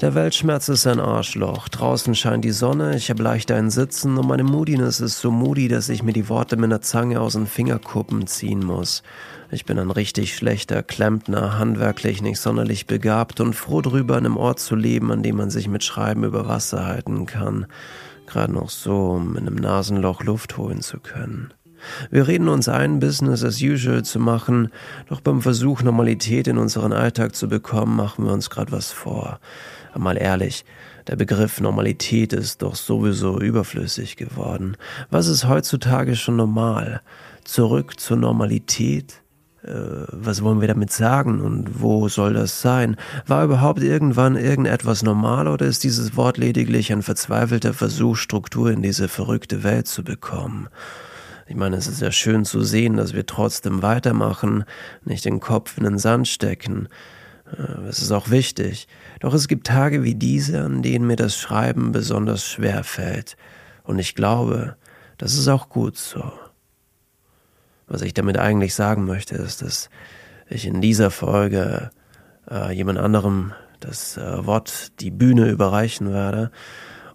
Der Weltschmerz ist ein Arschloch. Draußen scheint die Sonne, ich habe leicht ein Sitzen und meine Moodiness ist so moody, dass ich mir die Worte mit einer Zange aus den Fingerkuppen ziehen muss. Ich bin ein richtig schlechter Klempner, handwerklich nicht sonderlich begabt und froh drüber, an einem Ort zu leben, an dem man sich mit Schreiben über Wasser halten kann. Gerade noch so, um in einem Nasenloch Luft holen zu können. Wir reden uns ein, Business as usual zu machen, doch beim Versuch, Normalität in unseren Alltag zu bekommen, machen wir uns gerade was vor. Mal ehrlich, der Begriff Normalität ist doch sowieso überflüssig geworden. Was ist heutzutage schon normal? Zurück zur Normalität? Äh, was wollen wir damit sagen und wo soll das sein? War überhaupt irgendwann irgendetwas normal oder ist dieses Wort lediglich ein verzweifelter Versuch, Struktur in diese verrückte Welt zu bekommen? Ich meine, es ist ja schön zu sehen, dass wir trotzdem weitermachen, nicht den Kopf in den Sand stecken. Äh, es ist auch wichtig. Doch es gibt Tage wie diese, an denen mir das Schreiben besonders schwer fällt. Und ich glaube, das ist auch gut so. Was ich damit eigentlich sagen möchte, ist, dass ich in dieser Folge äh, jemand anderem das äh, Wort, die Bühne überreichen werde.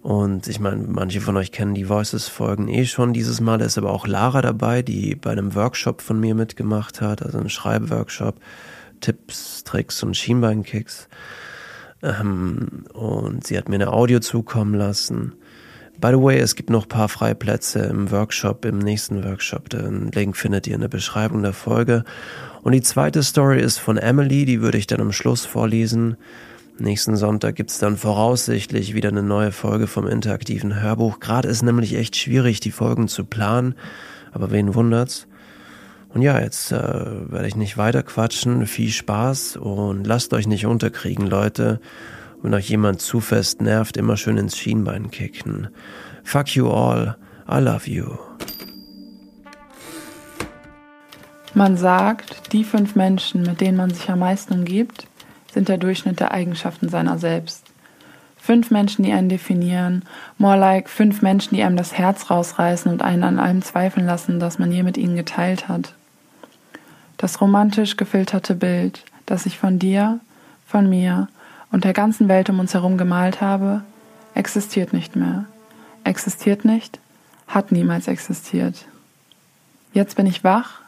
Und ich meine, manche von euch kennen die Voices-Folgen eh schon. Dieses Mal ist aber auch Lara dabei, die bei einem Workshop von mir mitgemacht hat, also ein Schreibworkshop. Tipps, Tricks und Schienbeinkicks. Ähm, und sie hat mir eine Audio zukommen lassen. By the way, es gibt noch ein paar freie Plätze im Workshop, im nächsten Workshop. Den Link findet ihr in der Beschreibung der Folge. Und die zweite Story ist von Emily, die würde ich dann am Schluss vorlesen. Nächsten Sonntag gibt's dann voraussichtlich wieder eine neue Folge vom interaktiven Hörbuch. Gerade ist nämlich echt schwierig, die Folgen zu planen. Aber wen wundert's? Und ja, jetzt äh, werde ich nicht weiter quatschen. Viel Spaß und lasst euch nicht unterkriegen, Leute. Wenn euch jemand zu fest nervt, immer schön ins Schienbein kicken. Fuck you all. I love you. Man sagt, die fünf Menschen, mit denen man sich am meisten umgibt, sind der Durchschnitt der Eigenschaften seiner selbst. Fünf Menschen, die einen definieren, more like fünf Menschen, die einem das Herz rausreißen und einen an allem zweifeln lassen, das man je mit ihnen geteilt hat. Das romantisch gefilterte Bild, das ich von dir, von mir und der ganzen Welt um uns herum gemalt habe, existiert nicht mehr. Existiert nicht, hat niemals existiert. Jetzt bin ich wach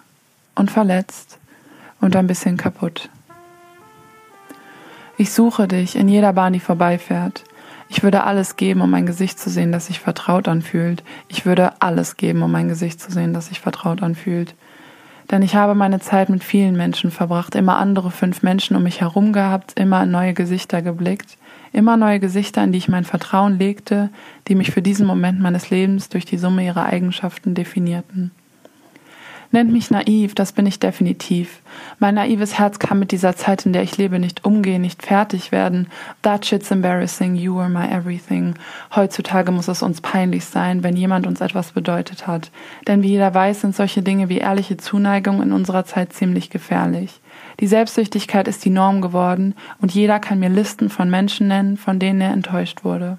und verletzt und ein bisschen kaputt. Ich suche dich in jeder Bahn, die vorbeifährt. Ich würde alles geben, um ein Gesicht zu sehen, das sich vertraut anfühlt. Ich würde alles geben, um ein Gesicht zu sehen, das sich vertraut anfühlt. Denn ich habe meine Zeit mit vielen Menschen verbracht, immer andere fünf Menschen um mich herum gehabt, immer neue Gesichter geblickt, immer neue Gesichter, in die ich mein Vertrauen legte, die mich für diesen Moment meines Lebens durch die Summe ihrer Eigenschaften definierten. Nennt mich naiv, das bin ich definitiv. Mein naives Herz kann mit dieser Zeit, in der ich lebe, nicht umgehen, nicht fertig werden. That shit's embarrassing, you are my everything. Heutzutage muss es uns peinlich sein, wenn jemand uns etwas bedeutet hat. Denn wie jeder weiß, sind solche Dinge wie ehrliche Zuneigung in unserer Zeit ziemlich gefährlich. Die Selbstsüchtigkeit ist die Norm geworden und jeder kann mir Listen von Menschen nennen, von denen er enttäuscht wurde.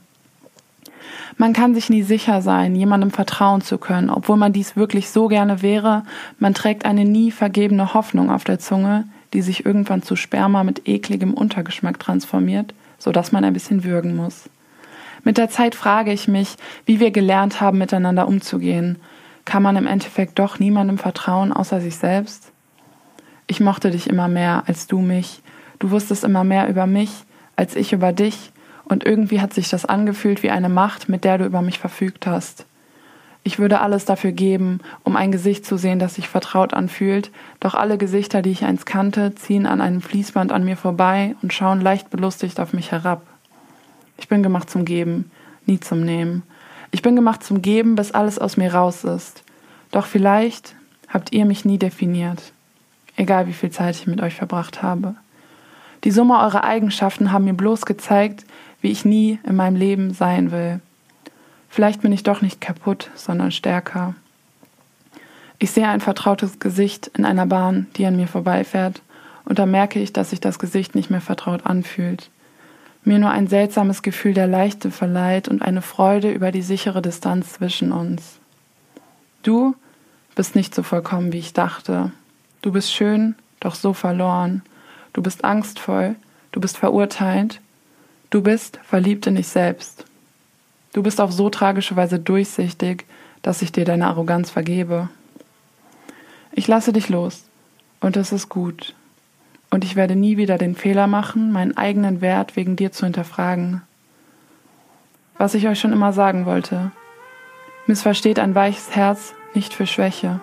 Man kann sich nie sicher sein, jemandem vertrauen zu können, obwohl man dies wirklich so gerne wäre. Man trägt eine nie vergebene Hoffnung auf der Zunge, die sich irgendwann zu Sperma mit ekligem Untergeschmack transformiert, so dass man ein bisschen würgen muss. Mit der Zeit frage ich mich, wie wir gelernt haben, miteinander umzugehen. Kann man im Endeffekt doch niemandem vertrauen außer sich selbst? Ich mochte dich immer mehr als du mich. Du wusstest immer mehr über mich als ich über dich und irgendwie hat sich das angefühlt wie eine Macht, mit der du über mich verfügt hast. Ich würde alles dafür geben, um ein Gesicht zu sehen, das sich vertraut anfühlt, doch alle Gesichter, die ich einst kannte, ziehen an einem Fließband an mir vorbei und schauen leicht belustigt auf mich herab. Ich bin gemacht zum Geben, nie zum Nehmen. Ich bin gemacht zum Geben, bis alles aus mir raus ist. Doch vielleicht habt ihr mich nie definiert, egal wie viel Zeit ich mit euch verbracht habe. Die Summe eurer Eigenschaften haben mir bloß gezeigt, wie ich nie in meinem Leben sein will. Vielleicht bin ich doch nicht kaputt, sondern stärker. Ich sehe ein vertrautes Gesicht in einer Bahn, die an mir vorbeifährt, und da merke ich, dass sich das Gesicht nicht mehr vertraut anfühlt. Mir nur ein seltsames Gefühl der Leichte verleiht und eine Freude über die sichere Distanz zwischen uns. Du bist nicht so vollkommen, wie ich dachte. Du bist schön, doch so verloren. Du bist angstvoll, du bist verurteilt, Du bist verliebt in dich selbst. Du bist auf so tragische Weise durchsichtig, dass ich dir deine Arroganz vergebe. Ich lasse dich los und es ist gut. Und ich werde nie wieder den Fehler machen, meinen eigenen Wert wegen dir zu hinterfragen. Was ich euch schon immer sagen wollte. Missversteht ein weiches Herz nicht für Schwäche.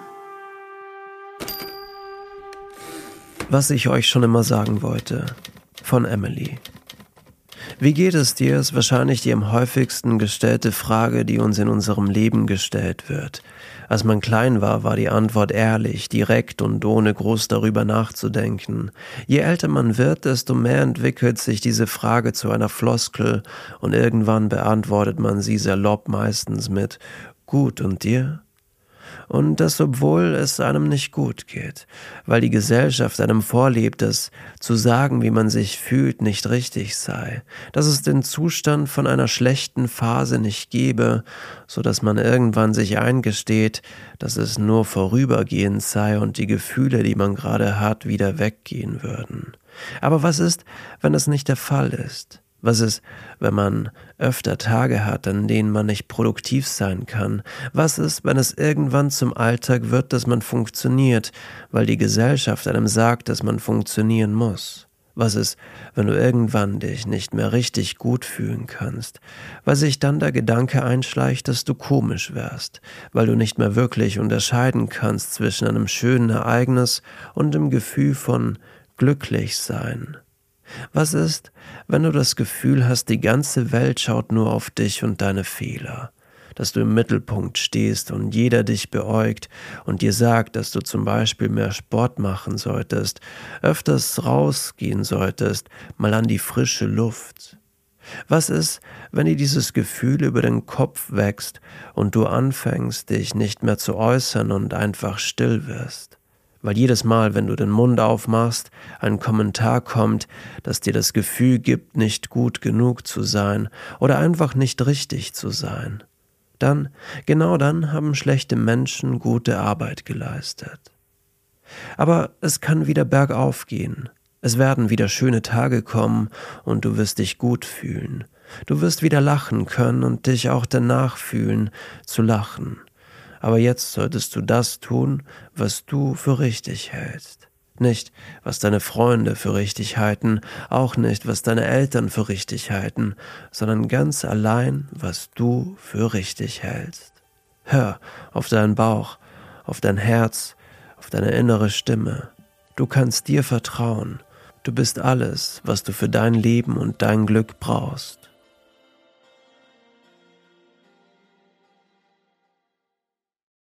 Was ich euch schon immer sagen wollte. Von Emily. Wie geht es dir, ist wahrscheinlich die am häufigsten gestellte Frage, die uns in unserem Leben gestellt wird. Als man klein war, war die Antwort ehrlich, direkt und ohne groß darüber nachzudenken. Je älter man wird, desto mehr entwickelt sich diese Frage zu einer Floskel und irgendwann beantwortet man sie salopp meistens mit Gut und dir? Und das obwohl es einem nicht gut geht, weil die Gesellschaft einem vorlebt, dass zu sagen, wie man sich fühlt, nicht richtig sei, dass es den Zustand von einer schlechten Phase nicht gebe, so dass man irgendwann sich eingesteht, dass es nur vorübergehend sei und die Gefühle, die man gerade hat, wieder weggehen würden. Aber was ist, wenn es nicht der Fall ist? Was ist, wenn man öfter Tage hat, an denen man nicht produktiv sein kann? Was ist, wenn es irgendwann zum Alltag wird, dass man funktioniert, weil die Gesellschaft einem sagt, dass man funktionieren muss? Was ist, wenn du irgendwann dich nicht mehr richtig gut fühlen kannst, weil sich dann der Gedanke einschleicht, dass du komisch wärst, weil du nicht mehr wirklich unterscheiden kannst zwischen einem schönen Ereignis und dem Gefühl von glücklich sein? Was ist, wenn du das Gefühl hast, die ganze Welt schaut nur auf dich und deine Fehler, dass du im Mittelpunkt stehst und jeder dich beäugt und dir sagt, dass du zum Beispiel mehr Sport machen solltest, öfters rausgehen solltest, mal an die frische Luft? Was ist, wenn dir dieses Gefühl über den Kopf wächst und du anfängst, dich nicht mehr zu äußern und einfach still wirst? Weil jedes Mal, wenn du den Mund aufmachst, ein Kommentar kommt, das dir das Gefühl gibt, nicht gut genug zu sein oder einfach nicht richtig zu sein. Dann, genau dann haben schlechte Menschen gute Arbeit geleistet. Aber es kann wieder bergauf gehen. Es werden wieder schöne Tage kommen und du wirst dich gut fühlen. Du wirst wieder lachen können und dich auch danach fühlen, zu lachen aber jetzt solltest du das tun, was du für richtig hältst. Nicht, was deine Freunde für richtig halten, auch nicht, was deine Eltern für richtig halten, sondern ganz allein, was du für richtig hältst. Hör auf deinen Bauch, auf dein Herz, auf deine innere Stimme. Du kannst dir vertrauen. Du bist alles, was du für dein Leben und dein Glück brauchst.